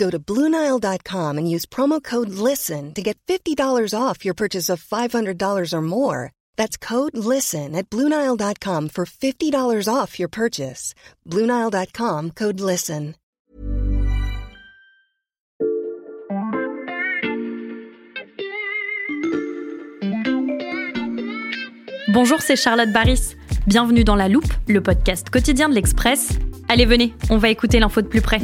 Go to Bluenile.com and use promo code LISTEN to get $50 off your purchase of $500 or more. That's code LISTEN at Bluenile.com for $50 off your purchase. Bluenile.com code LISTEN. Bonjour, c'est Charlotte Baris. Bienvenue dans La Loupe, le podcast quotidien de l'Express. Allez, venez, on va écouter l'info de plus près.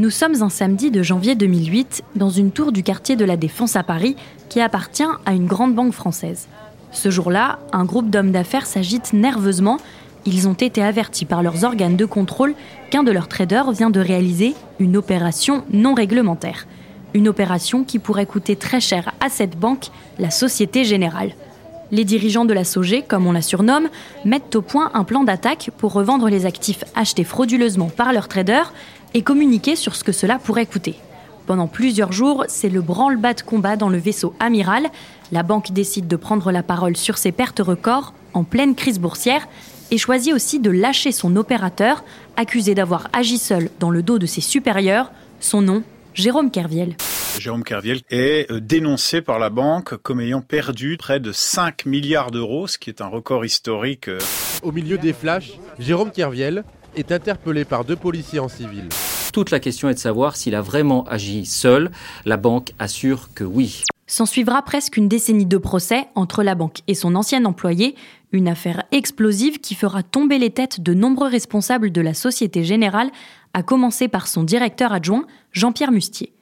Nous sommes un samedi de janvier 2008 dans une tour du quartier de la Défense à Paris qui appartient à une grande banque française. Ce jour-là, un groupe d'hommes d'affaires s'agite nerveusement. Ils ont été avertis par leurs organes de contrôle qu'un de leurs traders vient de réaliser une opération non réglementaire. Une opération qui pourrait coûter très cher à cette banque, la Société Générale. Les dirigeants de la SOG, comme on la surnomme, mettent au point un plan d'attaque pour revendre les actifs achetés frauduleusement par leurs traders et communiquer sur ce que cela pourrait coûter. Pendant plusieurs jours, c'est le branle-bas de combat dans le vaisseau amiral. La banque décide de prendre la parole sur ses pertes records en pleine crise boursière et choisit aussi de lâcher son opérateur, accusé d'avoir agi seul dans le dos de ses supérieurs. Son nom, Jérôme Kerviel. Jérôme Kerviel est euh, dénoncé par la banque comme ayant perdu près de 5 milliards d'euros, ce qui est un record historique. euh. Au milieu des flashs, Jérôme Kerviel est interpellé par deux policiers en civil. Toute la question est de savoir s'il a vraiment agi seul. La banque assure que oui. S'en suivra presque une décennie de procès entre la banque et son ancien employé, une affaire explosive qui fera tomber les têtes de nombreux responsables de la Société Générale, à commencer par son directeur adjoint, Jean-Pierre Mustier.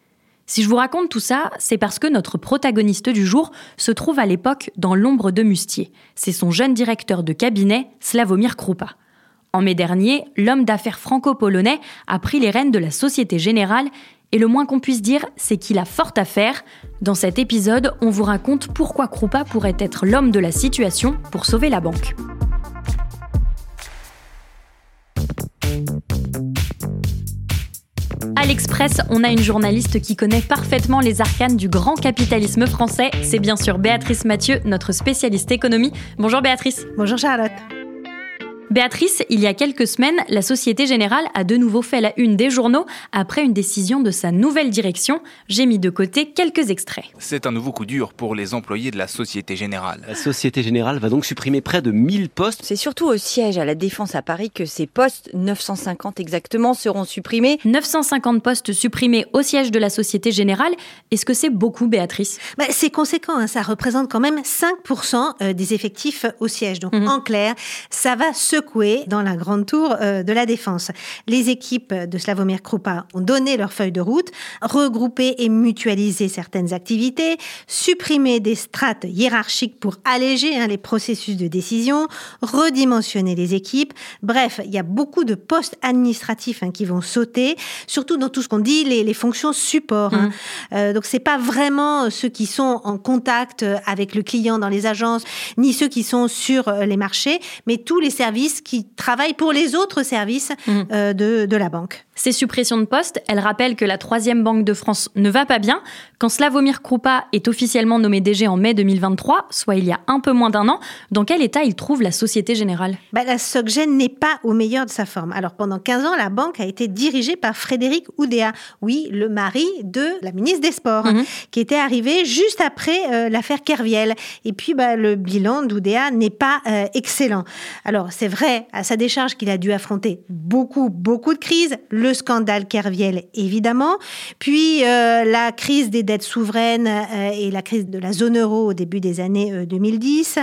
Si je vous raconte tout ça, c'est parce que notre protagoniste du jour se trouve à l'époque dans l'ombre de Mustier. C'est son jeune directeur de cabinet, Slavomir Krupa. En mai dernier, l'homme d'affaires franco-polonais a pris les rênes de la Société Générale et le moins qu'on puisse dire, c'est qu'il a fort à faire. Dans cet épisode, on vous raconte pourquoi Krupa pourrait être l'homme de la situation pour sauver la banque. À l'Express, on a une journaliste qui connaît parfaitement les arcanes du grand capitalisme français. C'est bien sûr Béatrice Mathieu, notre spécialiste économie. Bonjour Béatrice. Bonjour Charlotte. Béatrice, il y a quelques semaines, la Société Générale a de nouveau fait la une des journaux après une décision de sa nouvelle direction. J'ai mis de côté quelques extraits. C'est un nouveau coup dur pour les employés de la Société Générale. La Société Générale va donc supprimer près de 1000 postes. C'est surtout au siège à la Défense à Paris que ces postes, 950 exactement, seront supprimés. 950 postes supprimés au siège de la Société Générale. Est-ce que c'est beaucoup, Béatrice? Bah, c'est conséquent, hein, ça représente quand même 5% euh, des effectifs au siège. Donc Mhm. en clair, ça va secouer dans la grande tour euh, de la défense. Les équipes de Slavomir Krupa ont donné leur feuille de route, regroupé et mutualisé certaines activités, supprimé des strates hiérarchiques pour alléger hein, les processus de décision, redimensionner les équipes. Bref, il y a beaucoup de postes administratifs hein, qui vont sauter, surtout dans tout ce qu'on dit les, les fonctions support. hein. Euh, donc c'est pas vraiment euh, ceux qui sont en contact euh, avec le client dans les agences, ni ceux qui sont sur les marchés, mais tous les services qui travaillent pour les autres services Mhm. euh, de, de la banque. Ces suppressions de postes, elles rappellent que la troisième banque de France ne va pas bien. Quand Slavomir Krupa est officiellement nommé DG en mai 2023, soit il y a un peu moins d'un an, dans quel état il trouve la Société Générale? Bah, la SocGen n'est pas au meilleur de sa forme. Alors pendant 15 ans, la banque a été dirigée par Frédéric Oudéa, oui, le mari de la ministre des Sports, Mhm. qui était arrivé juste après euh, l'affaire Kerviel. Et puis bah, le bilan d'Oudéa n'est pas euh, excellent. Alors c'est vrai à sa décharge qu'il a dû affronter beaucoup, beaucoup de crises, le le scandale Kerviel, évidemment, puis euh, la crise des dettes souveraines euh, et la crise de la zone euro au début des années 2010,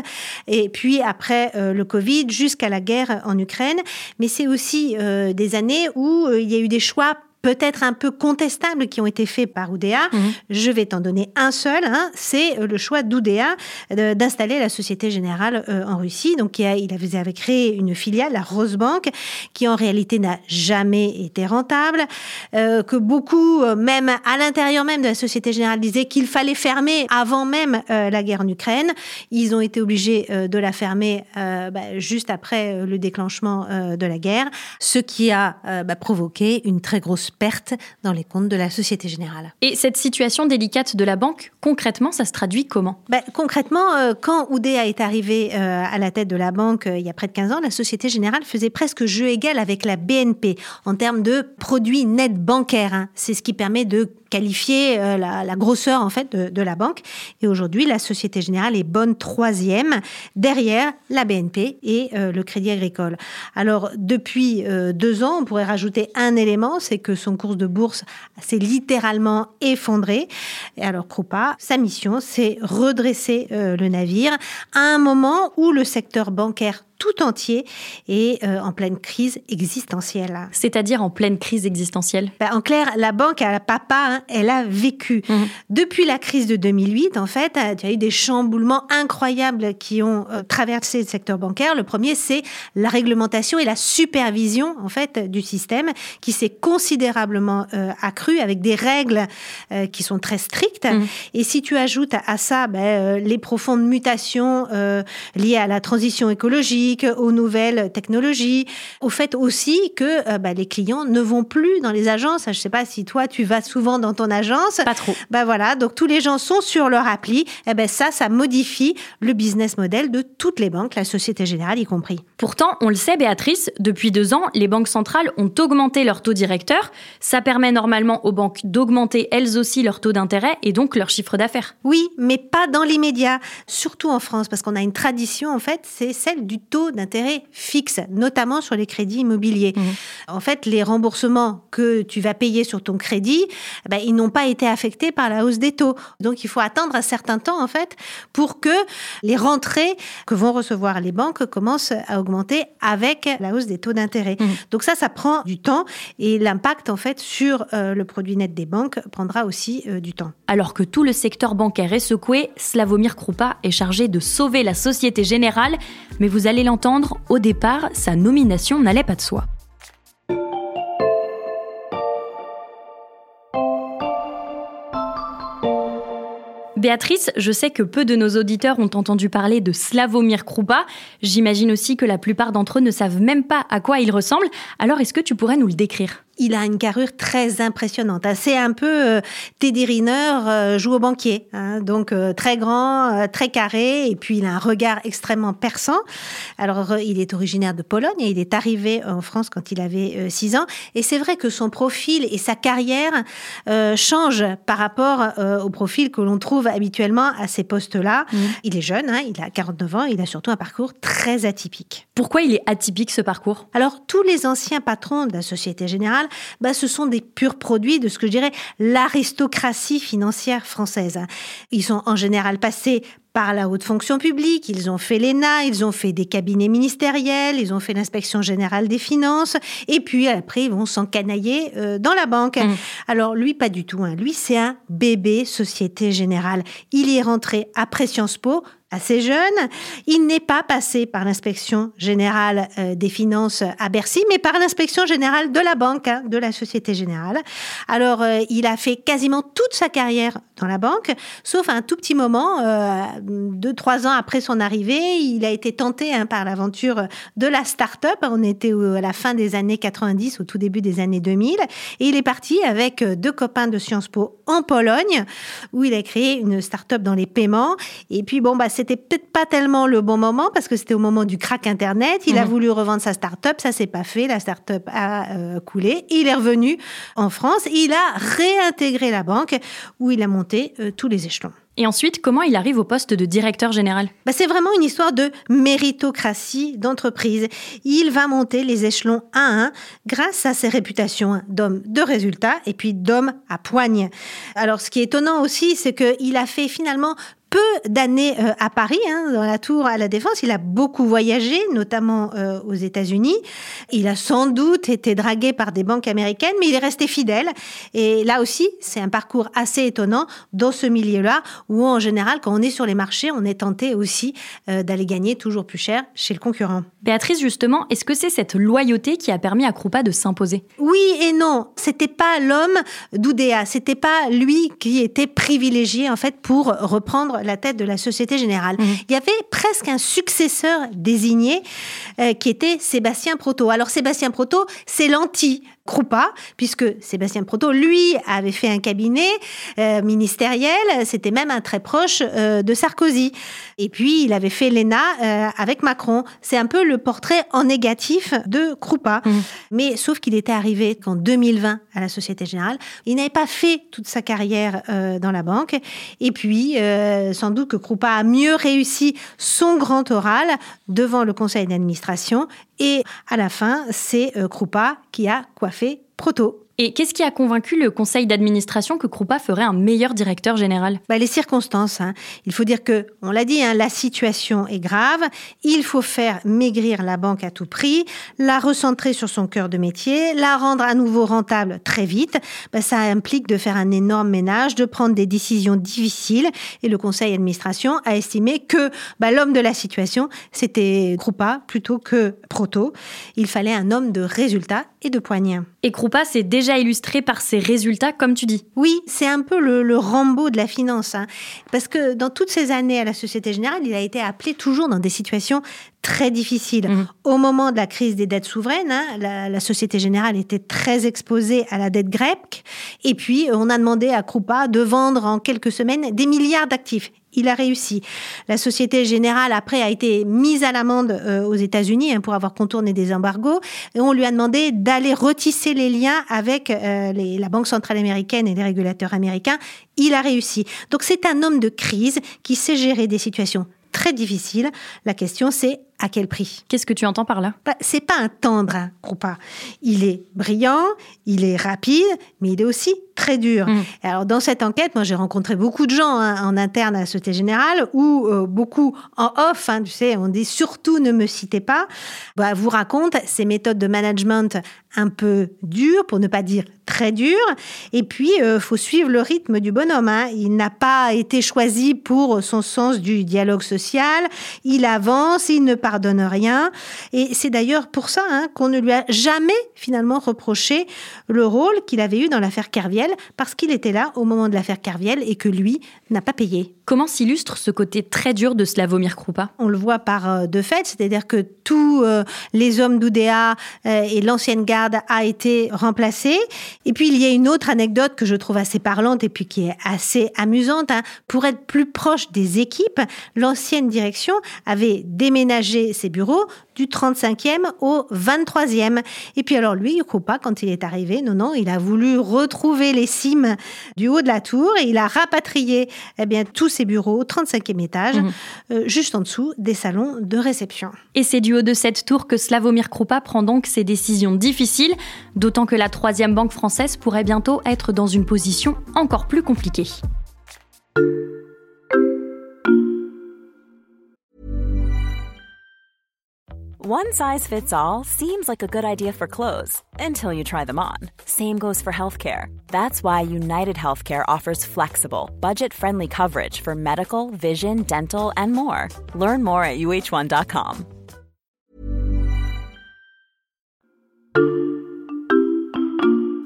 et puis après le Covid jusqu'à la guerre en Ukraine. Mais c'est aussi des années où il y a eu des choix peut-être un peu contestables qui ont été faits par Oudéa. Mhm. Je vais t'en donner un seul. Hein. c'est euh, le choix d'Oudéa d'installer la Société Générale euh, en Russie. Donc, il, avait créé une filiale, la Rosebank, qui en réalité n'a jamais été rentable, euh, que beaucoup, même à l'intérieur même de la Société Générale, disaient qu'il fallait fermer avant même la guerre en Ukraine. Ils ont été obligés de la fermer bah, juste après le déclenchement de la guerre, ce qui a bah, provoqué une très grosse perte dans les comptes de la Société Générale. Et cette situation délicate de la banque, concrètement, ça se traduit comment? Ben, Concrètement, euh, quand Oudéa est arrivé euh, à la tête de la banque euh, il y a près de 15 ans, la Société Générale faisait presque jeu égal avec la BNP en termes de produits nets bancaires. Hein. C'est ce qui permet de qualifier euh, la, grosseur en fait de, la banque. Et aujourd'hui, la Société Générale est bonne troisième derrière la BNP et euh, le Crédit Agricole. Alors depuis euh, deux ans, on pourrait rajouter un élément, c'est que son cours de bourse s'est littéralement effondré. Et alors Krupa, sa mission, c'est redresser le navire à un moment où le secteur bancaire tout entier et euh, en pleine crise existentielle. C'est-à-dire en pleine crise existentielle? Ben, En clair, la banque à papa, hein, elle a vécu. Mhm. Depuis la crise de 2008, en fait, il y a eu des chamboulements incroyables qui ont euh, traversé le secteur bancaire. Le premier, c'est la réglementation et la supervision, en fait, du système qui s'est considérablement euh, accrue avec des règles qui sont très strictes. Mhm. Et si tu ajoutes à, ça ben, les profondes mutations liées à la transition écologique, aux nouvelles technologies, au fait aussi que euh, bah, les clients ne vont plus dans les agences. Je ne sais pas si toi tu vas souvent dans ton agence. Pas trop. Bah voilà, donc tous les gens sont sur leur appli. Et eh ben ça, ça modifie le business model de toutes les banques, la Société Générale y compris. Pourtant, on le sait, Béatrice, depuis deux ans, les banques centrales ont augmenté leur taux directeur. Ça permet normalement aux banques d'augmenter elles aussi leur taux d'intérêt et donc leur chiffre d'affaires. Oui, mais pas dans l'immédiat, surtout en France, parce qu'on a une tradition en fait, c'est celle du taux d'intérêt fixe, notamment sur les crédits immobiliers. Mmh. En fait, les remboursements que tu vas payer sur ton crédit, ben, ils n'ont pas été affectés par la hausse des taux. Donc, il faut attendre un certain temps, en fait, pour que les rentrées que vont recevoir les banques commencent à augmenter avec la hausse des taux d'intérêt. Mmh. Donc ça, ça prend du temps et l'impact, en fait, sur euh, le produit net des banques prendra aussi euh, du temps. Alors que tout le secteur bancaire est secoué, Slavomir Krupa est chargé de sauver la Société Générale, mais vous allez l'entendre, au départ, sa nomination n'allait pas de soi. Béatrice, je sais que peu de nos auditeurs ont entendu parler de Slavomir Krupa. J'imagine aussi que la plupart d'entre eux ne savent même pas à quoi il ressemble. Alors est-ce que tu pourrais nous le décrire? Il a une carrure très impressionnante. C'est un peu euh, Teddy Riner euh, joue au banquier. Hein. donc euh, très grand, très carré, et puis il a un regard extrêmement perçant. Alors il est originaire de Pologne et il est arrivé en France quand il avait 6 ans. Et c'est vrai que son profil et sa carrière changent par rapport au profil que l'on trouve habituellement à ces postes-là. Mmh. Il est jeune, hein, il a 49 ans, il a surtout un parcours très atypique. Pourquoi il est atypique ce parcours? Alors tous les anciens patrons de la Société Générale bah, ce sont des purs produits de ce que je dirais l'aristocratie financière française. Ils sont en général passés par la haute fonction publique, ils ont fait l'ENA, ils ont fait des cabinets ministériels, ils ont fait l'inspection générale des finances, et puis après ils vont s'encanailler euh, dans la banque. Mmh. Alors lui, pas du tout. Hein. Lui, c'est un bébé Société Générale. Il y est rentré après Sciences Po, assez jeune. Il n'est pas passé par l'inspection générale euh, des finances à Bercy, mais par l'inspection générale de la banque, hein, de la Société Générale. Alors, euh, il a fait quasiment toute sa carrière dans la banque, sauf un tout petit moment, euh, deux, trois ans après son arrivée, il a été tenté hein, par l'aventure de la start-up. On était à la fin des années 90, au tout début des années 2000, et il est parti avec deux copains de Sciences Po en Pologne, où il a créé une start-up dans les paiements. Et puis, bon, bah, c'était peut-être pas tellement le bon moment parce que c'était au moment du crack Internet. Il a mhm. voulu revendre sa start-up, ça s'est pas fait. La start-up a euh, coulé. Il est revenu en France. Il a réintégré la banque où il a monté euh, tous les échelons. Et ensuite, comment il arrive au poste de directeur général? Bah, C'est vraiment une histoire de méritocratie d'entreprise. Il va monter les échelons un à un grâce à ses réputations d'homme de résultats et puis d'homme à poigne. Alors ce qui est étonnant aussi, c'est qu'il a fait finalement peu d'années euh, à Paris, hein, dans la tour à la Défense. Il a beaucoup voyagé, notamment euh, aux États-Unis. Il a sans doute été dragué par des banques américaines, mais il est resté fidèle. Et là aussi, c'est un parcours assez étonnant dans ce milieu-là, où en général, quand on est sur les marchés, on est tenté aussi euh, d'aller gagner toujours plus cher chez le concurrent. Béatrice, justement, est-ce que c'est cette loyauté qui a permis à Krupa de s'imposer? Oui et non. C'était pas l'homme d'Oudéa. C'était pas lui qui était privilégié en fait pour reprendre la tête de la Société Générale. Mhm. Il y avait presque un successeur désigné euh, qui était Sébastien Proto. Alors Sébastien Proto, c'est l'anti Krupa, puisque Sébastien Proto, lui, avait fait un cabinet euh, ministériel, c'était même un très proche euh, de Sarkozy. Et puis, il avait fait l'ENA euh, avec Macron. C'est un peu le portrait en négatif de Krupa. Mmh. Mais sauf qu'il était arrivé qu'en 2020 à la Société Générale, il n'avait pas fait toute sa carrière dans la banque. Et puis, sans doute que Krupa a mieux réussi son grand oral devant le conseil d'administration et à la fin, c'est Krupa qui a coiffé Proto. Et qu'est-ce qui a convaincu le conseil d'administration que Krupa ferait un meilleur directeur général? Bah, Les circonstances. Hein. Il faut dire que, on l'a dit, hein, la situation est grave. Il faut faire maigrir la banque à tout prix, la recentrer sur son cœur de métier, la rendre à nouveau rentable très vite. Bah, ça implique de faire un énorme ménage, de prendre des décisions difficiles. Et le conseil d'administration a estimé que bah, l'homme de la situation, c'était Krupa plutôt que Proto. Il fallait un homme de résultats et de poignets. Et Krupa, c'est déjà illustré par ses résultats, comme tu dis. Oui, c'est un peu le, le, Rambo de la finance. Hein. Parce que dans toutes ces années à la Société Générale, il a été appelé toujours dans des situations très difficiles. Mhm. Au moment de la crise des dettes souveraines, hein, la, la, Société Générale était très exposée à la dette grecque. Et puis, on a demandé à Krupa de vendre en quelques semaines des milliards d'actifs il a réussi. La Société Générale, après, a été mise à l'amende euh, aux États-Unis hein, pour avoir contourné des embargos. Et on lui a demandé d'aller retisser les liens avec euh, la Banque centrale américaine et les régulateurs américains. Il a réussi. Donc c'est un homme de crise qui sait gérer des situations très difficiles. La question, c'est à quel prix Qu'est-ce que tu entends par là? Bah, C'est pas un tendre, hein. Il est brillant, il est rapide, mais il est aussi très dur. Mm. Alors dans cette enquête, moi j'ai rencontré beaucoup de gens hein, en interne à la Société Générale ou euh, beaucoup en off. Hein, tu sais, on dit surtout ne me citez pas. Bah, vous raconte ces méthodes de management un peu dures, pour ne pas dire très dures. Et puis euh, faut suivre le rythme du bonhomme. Hein. Il n'a pas été choisi pour son sens du dialogue social. Il avance, il ne pardonne rien. Et c'est d'ailleurs pour ça hein, qu'on ne lui a jamais finalement reproché le rôle qu'il avait eu dans l'affaire Kerviel parce qu'il était là au moment de l'affaire Carviel et que lui n'a pas payé. Comment s'illustre ce côté très dur de Slavomir Krupa? On le voit par euh, de fait, c'est-à-dire que tous euh, les hommes d'Oudéa euh, et l'ancienne garde a été remplacé. Et puis il y a une autre anecdote que je trouve assez parlante et puis qui est assez amusante. Hein. Pour être plus proche des équipes, l'ancienne direction avait déménagé ses bureaux du 35e au 23e. Et puis alors lui, Krupa, quand il est arrivé, non, non, il a voulu retrouver les cimes du haut de la tour et il a rapatrié eh bien, tous ses bureaux au 35e étage, mhm. euh, juste en dessous des salons de réception. Et c'est du haut de cette tour que Slavomir Krupa prend donc ses décisions difficiles, d'autant que la troisième banque française pourrait bientôt être dans une position encore plus compliquée. One size fits all seems like a good idea for clothes until you try them on. Same goes for healthcare. That's why United Healthcare offers flexible, budget friendly coverage for medical, vision, dental, and more. Learn more at uh1.com.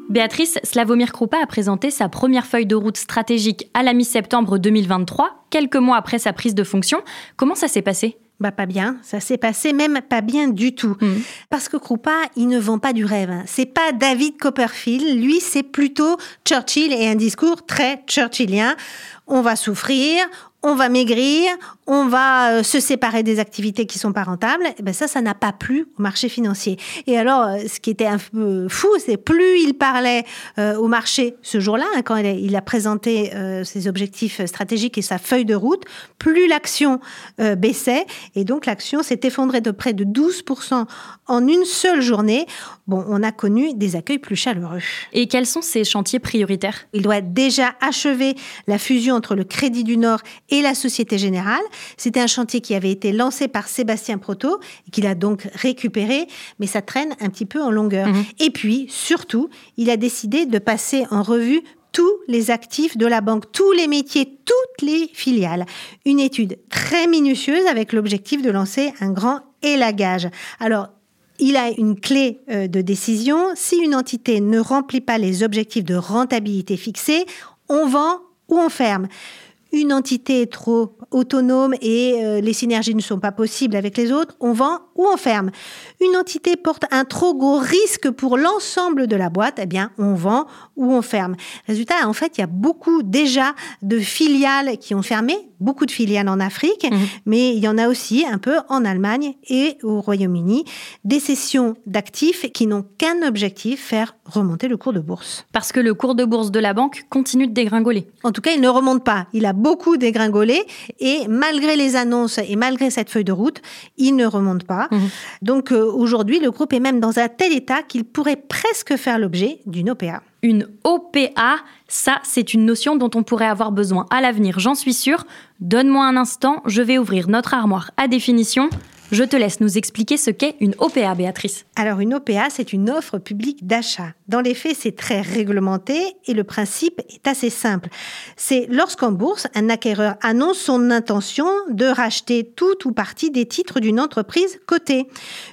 Béatrice Slavomir Krupa a présenté sa première feuille de route stratégique à la mi-septembre 2023, quelques mois après sa prise de fonction. Comment ça s'est passé? Bah pas bien, ça s'est passé même pas bien du tout. Mm. Parce que Krupa, il ne vend pas du rêve. C'est pas David Copperfield, lui c'est plutôt Churchill et un discours très churchillien. On va souffrir, on va maigrir, on va euh, se séparer des activités qui sont pas rentables. Et ben ça, ça n'a pas plu au marché financier. Et alors, euh, ce qui était un peu fou, c'est plus il parlait euh, au marché ce jour-là, hein, quand il a, présenté ses objectifs stratégiques et sa feuille de route, plus l'action baissait. Et donc, l'action s'est effondrée de près de 12% en une seule journée. Bon, on a connu des accueils plus chaleureux. Et quels sont ces chantiers prioritaires? Il doit déjà achever la fusion entre le Crédit du Nord et la Société Générale. C'était un chantier qui avait été lancé par Sébastien Proto et qu'il a donc récupéré, mais ça traîne un petit peu en longueur. Mhm. Et puis, surtout, il a décidé de passer en revue tous les actifs de la banque, tous les métiers, toutes les filiales. Une étude très minutieuse avec l'objectif de lancer un grand élagage. Alors, il a une clé euh, de décision. Si une entité ne remplit pas les objectifs de rentabilité fixés, on vend ou on ferme une entité est trop autonome et euh, les synergies ne sont pas possibles avec les autres, on vend ou on ferme. Une entité porte un trop gros risque pour l'ensemble de la boîte, eh bien on vend ou on ferme. Résultat, en fait, il y a beaucoup déjà de filiales qui ont fermé, beaucoup de filiales en Afrique, mhm. mais il y en a aussi un peu en Allemagne et au Royaume-Uni, des cessions d'actifs qui n'ont qu'un objectif, faire remonter le cours de bourse. Parce que le cours de bourse de la banque continue de dégringoler. En tout cas, il ne remonte pas. Il a beaucoup dégringolé et malgré les annonces et malgré cette feuille de route, il ne remonte pas. Mhm. Donc euh, aujourd'hui, le groupe est même dans un tel état qu'il pourrait presque faire l'objet d'une OPA. Une OPA, ça c'est une notion dont on pourrait avoir besoin à l'avenir, j'en suis sûre. Donne-moi un instant, je vais ouvrir notre armoire à définition. Je te laisse nous expliquer ce qu'est une OPA, Béatrice. Alors, une OPA, c'est une offre publique d'achat. Dans les faits, c'est très réglementé et le principe est assez simple. C'est lorsqu'en bourse, un acquéreur annonce son intention de racheter tout ou partie des titres d'une entreprise cotée.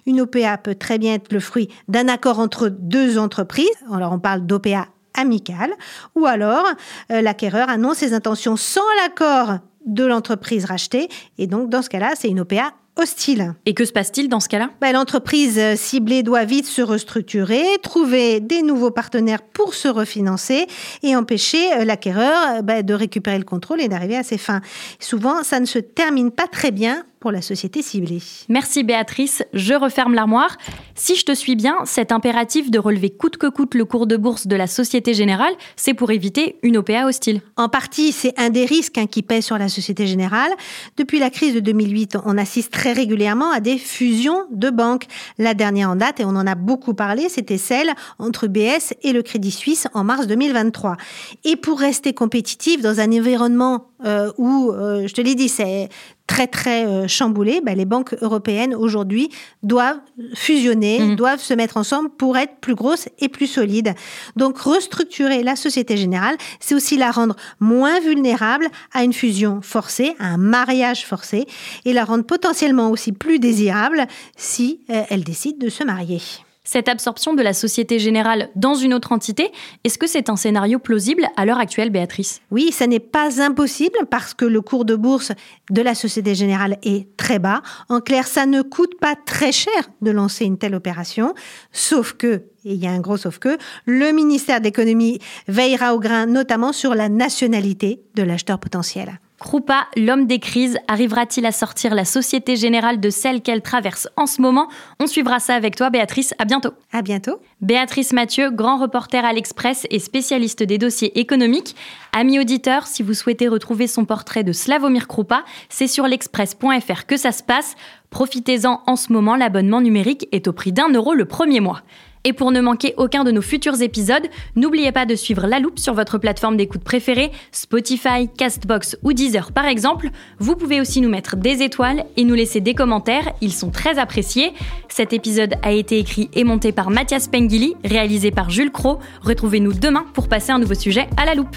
Une OPA peut très bien être le fruit d'un accord entre deux entreprises. Alors, on parle d'OPA amicale. Ou alors, euh, l'acquéreur annonce ses intentions sans l'accord de l'entreprise rachetée. Et donc, dans ce cas-là, c'est une OPA hostile. Et que se passe-t-il dans ce cas-là? Ben, L'entreprise euh, ciblée doit vite se restructurer, trouver des nouveaux partenaires pour se refinancer et empêcher euh, l'acquéreur ben, de récupérer le contrôle et d'arriver à ses fins. Souvent, ça ne se termine pas très bien pour la société ciblée. Merci Béatrice, je referme l'armoire. Si je te suis bien, cet impératif de relever coûte que coûte le cours de bourse de la Société Générale, c'est pour éviter une OPA hostile. En partie, c'est un des risques hein, qui pèse sur la Société Générale. Depuis la crise de 2008, on assiste très régulièrement à des fusions de banques. La dernière en date, et on en a beaucoup parlé, c'était celle entre BS et le Crédit Suisse en mars 2023. Et pour rester compétitif dans un environnement euh, où, euh, je te l'ai dit, c'est très très euh, chamboulé, bah, les banques européennes aujourd'hui doivent fusionner, mhm. doivent se mettre ensemble pour être plus grosses et plus solides. Donc restructurer la Société Générale, c'est aussi la rendre moins vulnérable à une fusion forcée, à un mariage forcé, et la rendre potentiellement aussi plus désirable si elle décide de se marier cette absorption de la Société Générale dans une autre entité, est-ce que c'est un scénario plausible à l'heure actuelle, Béatrice? Oui, ça n'est pas impossible parce que le cours de bourse de la Société Générale est très bas. En clair, ça ne coûte pas très cher de lancer une telle opération, sauf que et il y a un gros sauf que, le ministère d'économie veillera au grain, notamment sur la nationalité de l'acheteur potentiel. Krupa, l'homme des crises, arrivera-t-il à sortir la Société Générale de celle qu'elle traverse en ce moment? On suivra ça avec toi, Béatrice. À bientôt. À bientôt. Béatrice Mathieu, grand reporter à l'Express et spécialiste des dossiers économiques. Ami auditeur, si vous souhaitez retrouver son portrait de Slavomir Krupa, c'est sur l'express.fr que ça se passe. Profitez-en en ce moment, l'abonnement numérique est au prix d'un euro le premier mois. Et pour ne manquer aucun de nos futurs épisodes, n'oubliez pas de suivre La Loupe sur votre plateforme d'écoute préférée, Spotify, Castbox ou Deezer par exemple. Vous pouvez aussi nous mettre des étoiles et nous laisser des commentaires, ils sont très appréciés. Cet épisode a été écrit et monté par Mathias Pengili, réalisé par Jules Cro. Retrouvez-nous demain pour passer un nouveau sujet à la loupe.